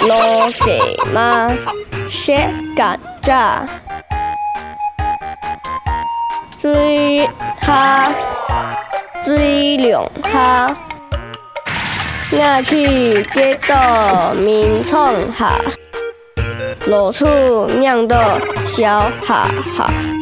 罗去嘛，谁敢抓？追他，追两下，那是几多面创下？老醋酿的小哈哈。